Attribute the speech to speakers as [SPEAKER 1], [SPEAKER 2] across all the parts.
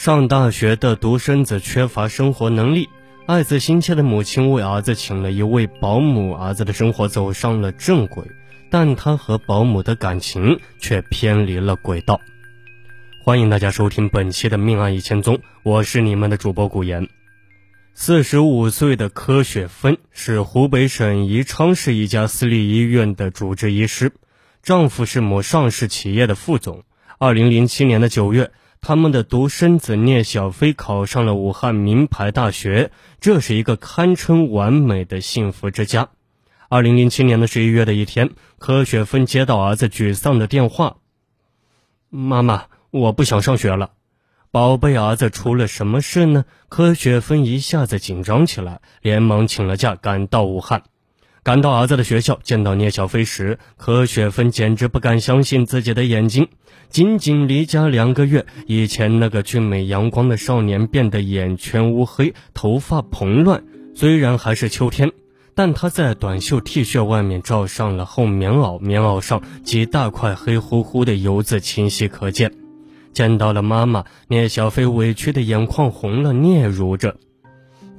[SPEAKER 1] 上大学的独生子缺乏生活能力，爱子心切的母亲为儿子请了一位保姆，儿子的生活走上了正轨，但他和保姆的感情却偏离了轨道。欢迎大家收听本期的《命案一千宗》，我是你们的主播古言。四十五岁的柯雪芬是湖北省宜昌市一家私立医院的主治医师，丈夫是某上市企业的副总。二零零七年的九月。他们的独生子聂小飞考上了武汉名牌大学，这是一个堪称完美的幸福之家。二零零七年的十一月的一天，柯雪芬接到儿子沮丧的电话：“妈妈，我不想上学了。”宝贝儿子出了什么事呢？柯雪芬一下子紧张起来，连忙请了假，赶到武汉。赶到儿子的学校，见到聂小飞时，柯雪芬简直不敢相信自己的眼睛。仅仅离家两个月，以前那个俊美阳光的少年变得眼圈乌黑，头发蓬乱。虽然还是秋天，但他在短袖 T 恤外面罩上了厚棉袄，棉袄上几大块黑乎乎的油渍清晰可见。见到了妈妈，聂小飞委屈的眼眶红了，嗫嚅着：“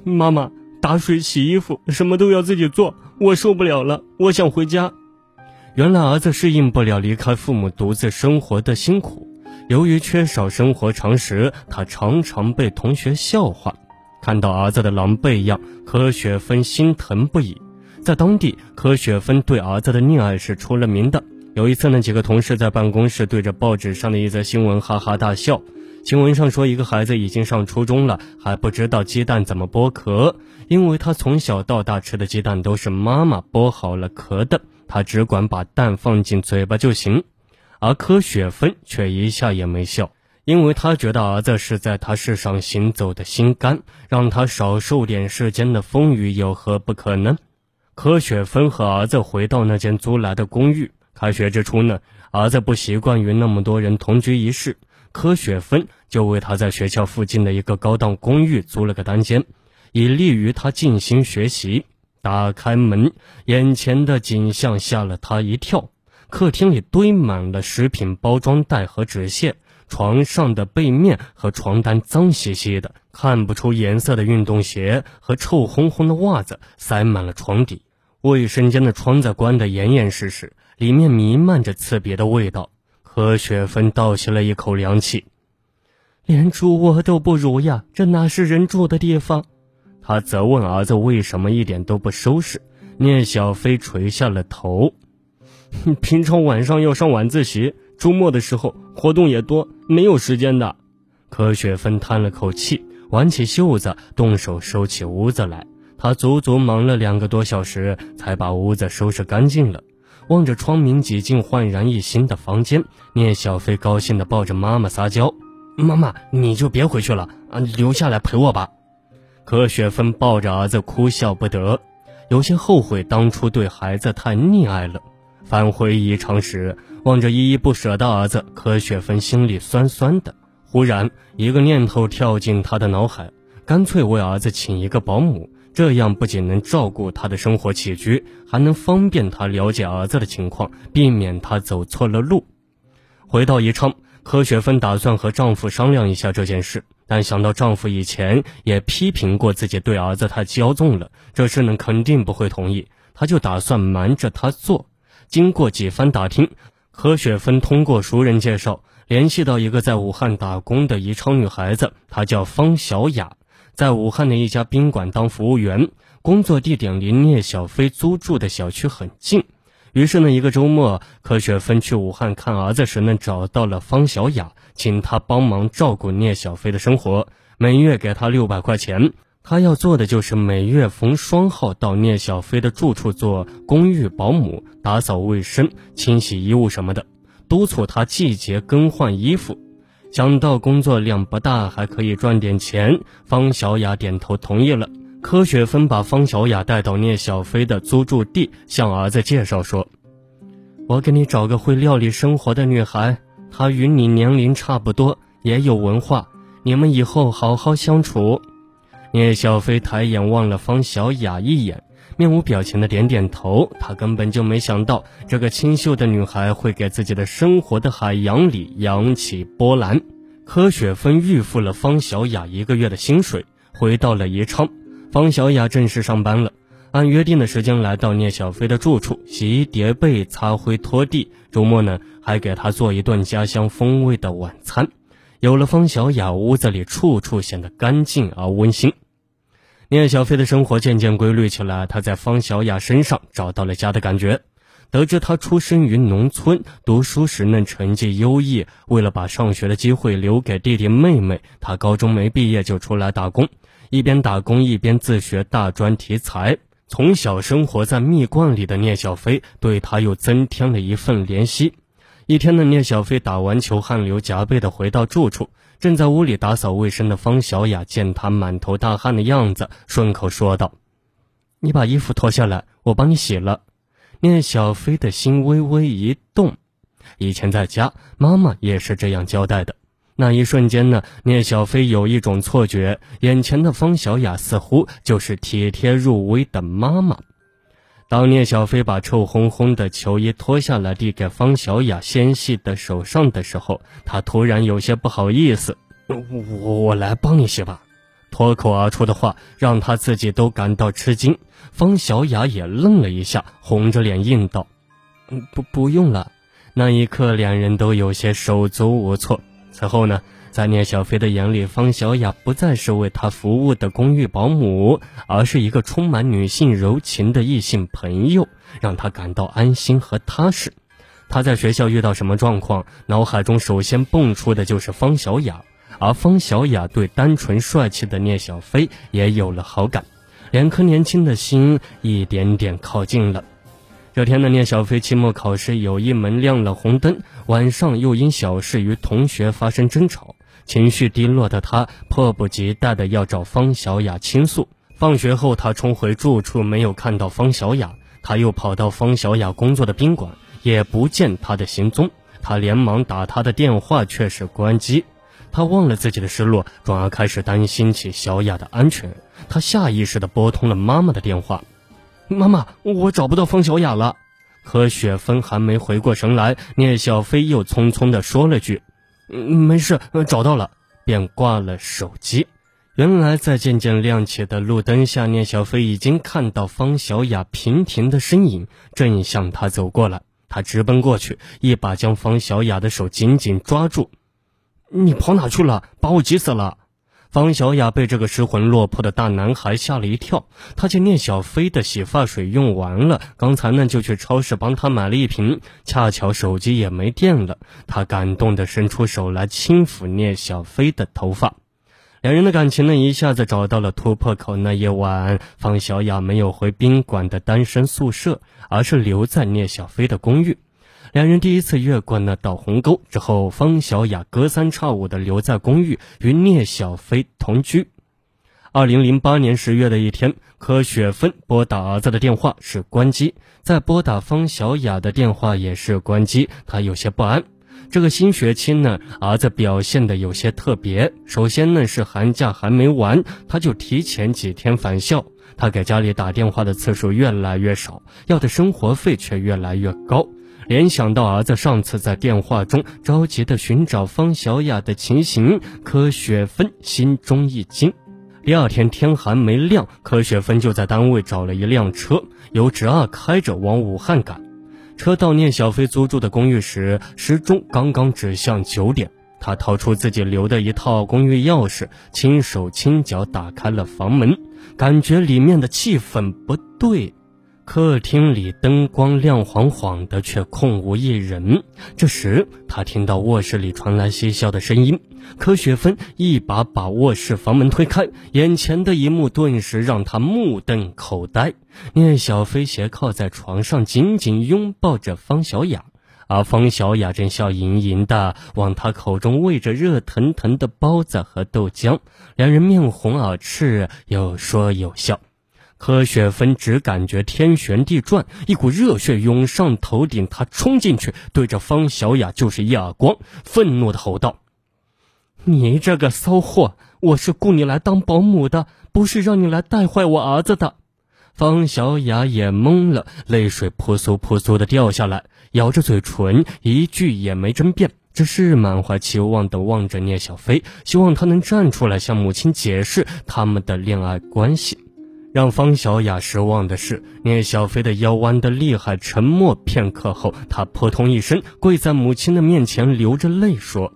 [SPEAKER 1] 妈妈。”打水、洗衣服，什么都要自己做，我受不了了，我想回家。原来儿子适应不了离开父母独自生活的辛苦，由于缺少生活常识，他常常被同学笑话。看到儿子的狼狈样，柯雪芬心疼不已。在当地，柯雪芬对儿子的溺爱是出了名的。有一次呢，几个同事在办公室对着报纸上的一则新闻哈哈大笑。新闻上说，一个孩子已经上初中了，还不知道鸡蛋怎么剥壳，因为他从小到大吃的鸡蛋都是妈妈剥好了壳的，他只管把蛋放进嘴巴就行。而柯雪芬却一下也没笑，因为他觉得儿子是在他世上行走的心肝，让他少受点世间的风雨有何不可呢？柯雪芬和儿子回到那间租来的公寓，开学之初呢，儿子不习惯与那么多人同居一室。柯雪芬就为他在学校附近的一个高档公寓租了个单间，以利于他静心学习。打开门，眼前的景象吓了他一跳。客厅里堆满了食品包装袋和纸屑，床上的被面和床单脏兮兮的，看不出颜色的运动鞋和臭烘烘的袜子塞满了床底。卫生间的窗子关得严严实实，里面弥漫着刺鼻的味道。何雪芬倒吸了一口凉气，连主卧都不如呀，这哪是人住的地方？他责问儿子为什么一点都不收拾。聂小飞垂下了头，平常晚上要上晚自习，周末的时候活动也多，没有时间的。柯雪芬叹了口气，挽起袖子，动手收起屋子来。他足足忙了两个多小时，才把屋子收拾干净了。望着窗明几净、焕然一新的房间，聂小飞高兴地抱着妈妈撒娇：“妈妈，你就别回去了啊，留下来陪我吧。”柯雪芬抱着儿子哭笑不得，有些后悔当初对孩子太溺爱了。返回宜昌时，望着依依不舍的儿子，柯雪芬心里酸酸的。忽然，一个念头跳进他的脑海：干脆为儿子请一个保姆。这样不仅能照顾他的生活起居，还能方便他了解儿子的情况，避免他走错了路。回到宜昌，柯雪芬打算和丈夫商量一下这件事，但想到丈夫以前也批评过自己对儿子太骄纵了，这事呢肯定不会同意，她就打算瞒着他做。经过几番打听，柯雪芬通过熟人介绍联系到一个在武汉打工的宜昌女孩子，她叫方小雅。在武汉的一家宾馆当服务员，工作地点离聂小飞租住的小区很近。于是呢，一个周末，柯雪芬去武汉看儿子时呢，找到了方小雅，请她帮忙照顾聂小飞的生活，每月给他六百块钱。她要做的就是每月逢双号到聂小飞的住处做公寓保姆，打扫卫生、清洗衣物什么的，督促他季节更换衣服。想到工作量不大，还可以赚点钱，方小雅点头同意了。柯雪芬把方小雅带到聂小飞的租住地，向儿子介绍说：“我给你找个会料理生活的女孩，她与你年龄差不多，也有文化，你们以后好好相处。”聂小飞抬眼望了方小雅一眼。面无表情的点点头，他根本就没想到这个清秀的女孩会给自己的生活的海洋里扬起波澜。柯雪芬预付了方小雅一个月的薪水，回到了宜昌。方小雅正式上班了，按约定的时间来到聂小飞的住处，洗衣叠被、擦灰拖地。周末呢，还给他做一顿家乡风味的晚餐。有了方小雅，屋子里处处显得干净而温馨。聂小飞的生活渐渐规律起来，他在方小雅身上找到了家的感觉。得知他出生于农村，读书时呢成绩优异，为了把上学的机会留给弟弟妹妹，他高中没毕业就出来打工，一边打工一边自学大专题材。从小生活在蜜罐里的聂小飞，对他又增添了一份怜惜。一天的聂小飞打完球，汗流浃背的回到住处。正在屋里打扫卫生的方小雅见他满头大汗的样子，顺口说道：“你把衣服脱下来，我帮你洗了。”聂小飞的心微微一动，以前在家，妈妈也是这样交代的。那一瞬间呢，聂小飞有一种错觉，眼前的方小雅似乎就是体贴入微的妈妈。当聂小飞把臭烘烘的球衣脱下来递给方小雅纤细的手上的时候，他突然有些不好意思：“我我来帮你洗吧。”脱口而出的话让他自己都感到吃惊。方小雅也愣了一下，红着脸应道：“不不用了。”那一刻，两人都有些手足无措。此后呢？在聂小飞的眼里，方小雅不再是为他服务的公寓保姆，而是一个充满女性柔情的异性朋友，让他感到安心和踏实。他在学校遇到什么状况，脑海中首先蹦出的就是方小雅，而方小雅对单纯帅气的聂小飞也有了好感，两颗年轻的心一点点靠近了。这天的聂小飞期末考试有一门亮了红灯，晚上又因小事与同学发生争吵。情绪低落的他迫不及待地要找方小雅倾诉。放学后，他冲回住处，没有看到方小雅。他又跑到方小雅工作的宾馆，也不见她的行踪。他连忙打她的电话，却是关机。他忘了自己的失落，转而开始担心起小雅的安全。他下意识地拨通了妈妈的电话：“妈妈，我找不到方小雅了。”可雪芬还没回过神来，聂小飞又匆匆地说了句。嗯，没事，找到了，便挂了手机。原来在渐渐亮起的路灯下，聂小飞已经看到方小雅平平的身影正向他走过来。他直奔过去，一把将方小雅的手紧紧抓住。你跑哪去了？把我急死了！方小雅被这个失魂落魄的大男孩吓了一跳。他见聂小飞的洗发水用完了，刚才呢就去超市帮他买了一瓶，恰巧手机也没电了。他感动地伸出手来轻抚聂小飞的头发，两人的感情呢一下子找到了突破口。那夜晚，方小雅没有回宾馆的单身宿舍，而是留在聂小飞的公寓。两人第一次越过那道鸿沟之后，方小雅隔三差五地留在公寓与聂小飞同居。二零零八年十月的一天，柯雪芬拨打儿子的电话是关机，在拨打方小雅的电话也是关机，她有些不安。这个新学期呢，儿子表现的有些特别。首先呢，是寒假还没完，他就提前几天返校。他给家里打电话的次数越来越少，要的生活费却越来越高。联想到儿子上次在电话中着急的寻找方小雅的情形，柯雪芬心中一惊。第二天天还没亮，柯雪芬就在单位找了一辆车，由侄儿开着往武汉赶。车到聂小飞租住的公寓时，时钟刚刚指向九点。他掏出自己留的一套公寓钥匙，轻手轻脚打开了房门，感觉里面的气氛不对。客厅里灯光亮晃晃的，却空无一人。这时，他听到卧室里传来嬉笑的声音。柯雪芬一把把卧室房门推开，眼前的一幕顿时让他目瞪口呆。聂小飞斜靠在床上，紧紧拥抱着方小雅，而方小雅正笑盈盈的往他口中喂着热腾腾的包子和豆浆，两人面红耳赤，有说有笑。柯雪芬只感觉天旋地转，一股热血涌上头顶。她冲进去，对着方小雅就是一耳光，愤怒的吼道：“你这个骚货！我是雇你来当保姆的，不是让你来带坏我儿子的。”方小雅也懵了，泪水扑簌扑簌的掉下来，咬着嘴唇，一句也没争辩。只是满怀期望的望着聂小飞，希望他能站出来向母亲解释他们的恋爱关系。让方小雅失望的是，聂小飞的腰弯得厉害。沉默片刻后，他扑通一声跪在母亲的面前，流着泪说：“，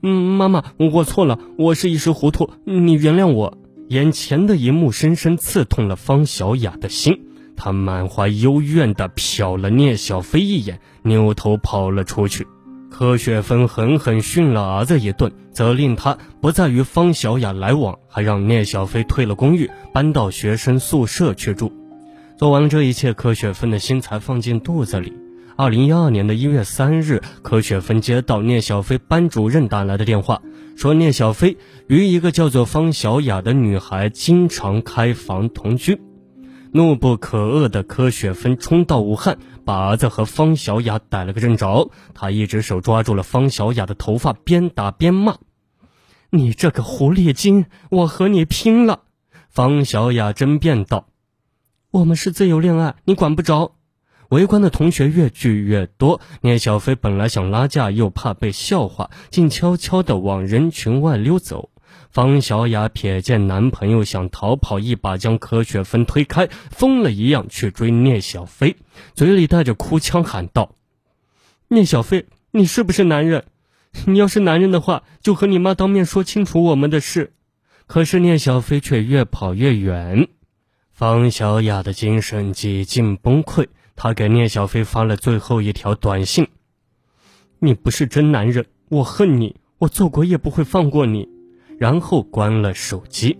[SPEAKER 1] 妈妈，我错了，我是一时糊涂，你原谅我。”眼前的一幕深深刺痛了方小雅的心，她满怀幽怨地瞟了聂小飞一眼，扭头跑了出去。柯雪芬狠狠训了儿子一顿，责令他不再与方小雅来往，还让聂小飞退了公寓，搬到学生宿舍去住。做完了这一切，柯雪芬的心才放进肚子里。二零一二年的一月三日，柯雪芬接到聂小飞班主任打来的电话，说聂小飞与一个叫做方小雅的女孩经常开房同居。怒不可遏的柯雪芬冲到武汉。把儿子和方小雅逮了个正着，他一只手抓住了方小雅的头发，边打边骂：“你这个狐狸精，我和你拼了！”方小雅争辩道：“我们是自由恋爱，你管不着。”围观的同学越聚越多，聂小飞本来想拉架，又怕被笑话，竟悄悄地往人群外溜走。方小雅瞥见男朋友想逃跑，一把将柯雪芬推开，疯了一样去追聂小飞，嘴里带着哭腔喊道：“聂小飞，你是不是男人？你要是男人的话，就和你妈当面说清楚我们的事。”可是聂小飞却越跑越远，方小雅的精神几近崩溃，她给聂小飞发了最后一条短信：“你不是真男人，我恨你，我做鬼也不会放过你。”然后关了手机，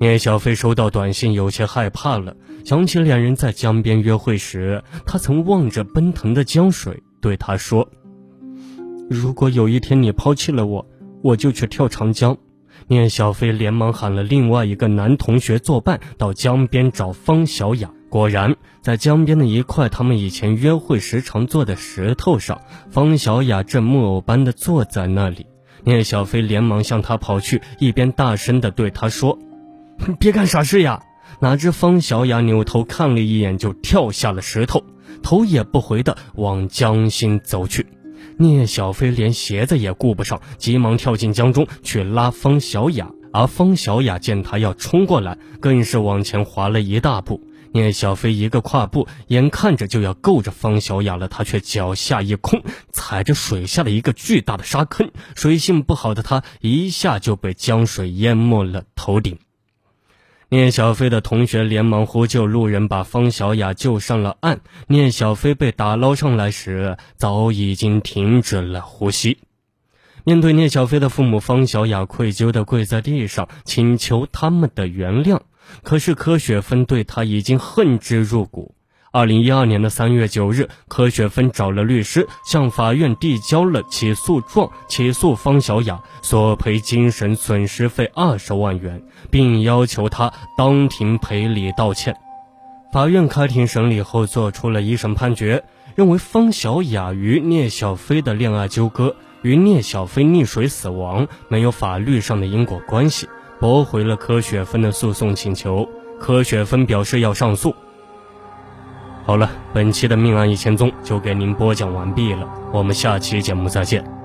[SPEAKER 1] 聂小飞收到短信，有些害怕了，想起两人在江边约会时，他曾望着奔腾的江水，对他说：“如果有一天你抛弃了我，我就去跳长江。”聂小飞连忙喊了另外一个男同学作伴，到江边找方小雅。果然，在江边的一块他们以前约会时常坐的石头上，方小雅正木偶般的坐在那里。聂小飞连忙向他跑去，一边大声地对他说：“别干傻事呀！”哪知方小雅扭头看了一眼，就跳下了石头，头也不回地往江心走去。聂小飞连鞋子也顾不上，急忙跳进江中去拉方小雅，而方小雅见他要冲过来，更是往前滑了一大步。聂小飞一个跨步，眼看着就要够着方小雅了，他却脚下一空，踩着水下的一个巨大的沙坑，水性不好的他一下就被江水淹没了头顶。聂小飞的同学连忙呼救，路人把方小雅救上了岸。聂小飞被打捞上来时，早已经停止了呼吸。面对聂小飞的父母，方小雅愧疚地跪在地上，请求他们的原谅。可是柯雪芬对他已经恨之入骨。二零一二年的三月九日，柯雪芬找了律师，向法院递交了起诉状，起诉方小雅索赔精神损失费二十万元，并要求他当庭赔礼道歉。法院开庭审理后，作出了一审判决，认为方小雅与聂小飞的恋爱纠葛与聂小飞溺水死亡没有法律上的因果关系。驳回了柯雪芬的诉讼请求，柯雪芬表示要上诉。好了，本期的命案一千宗就给您播讲完毕了，我们下期节目再见。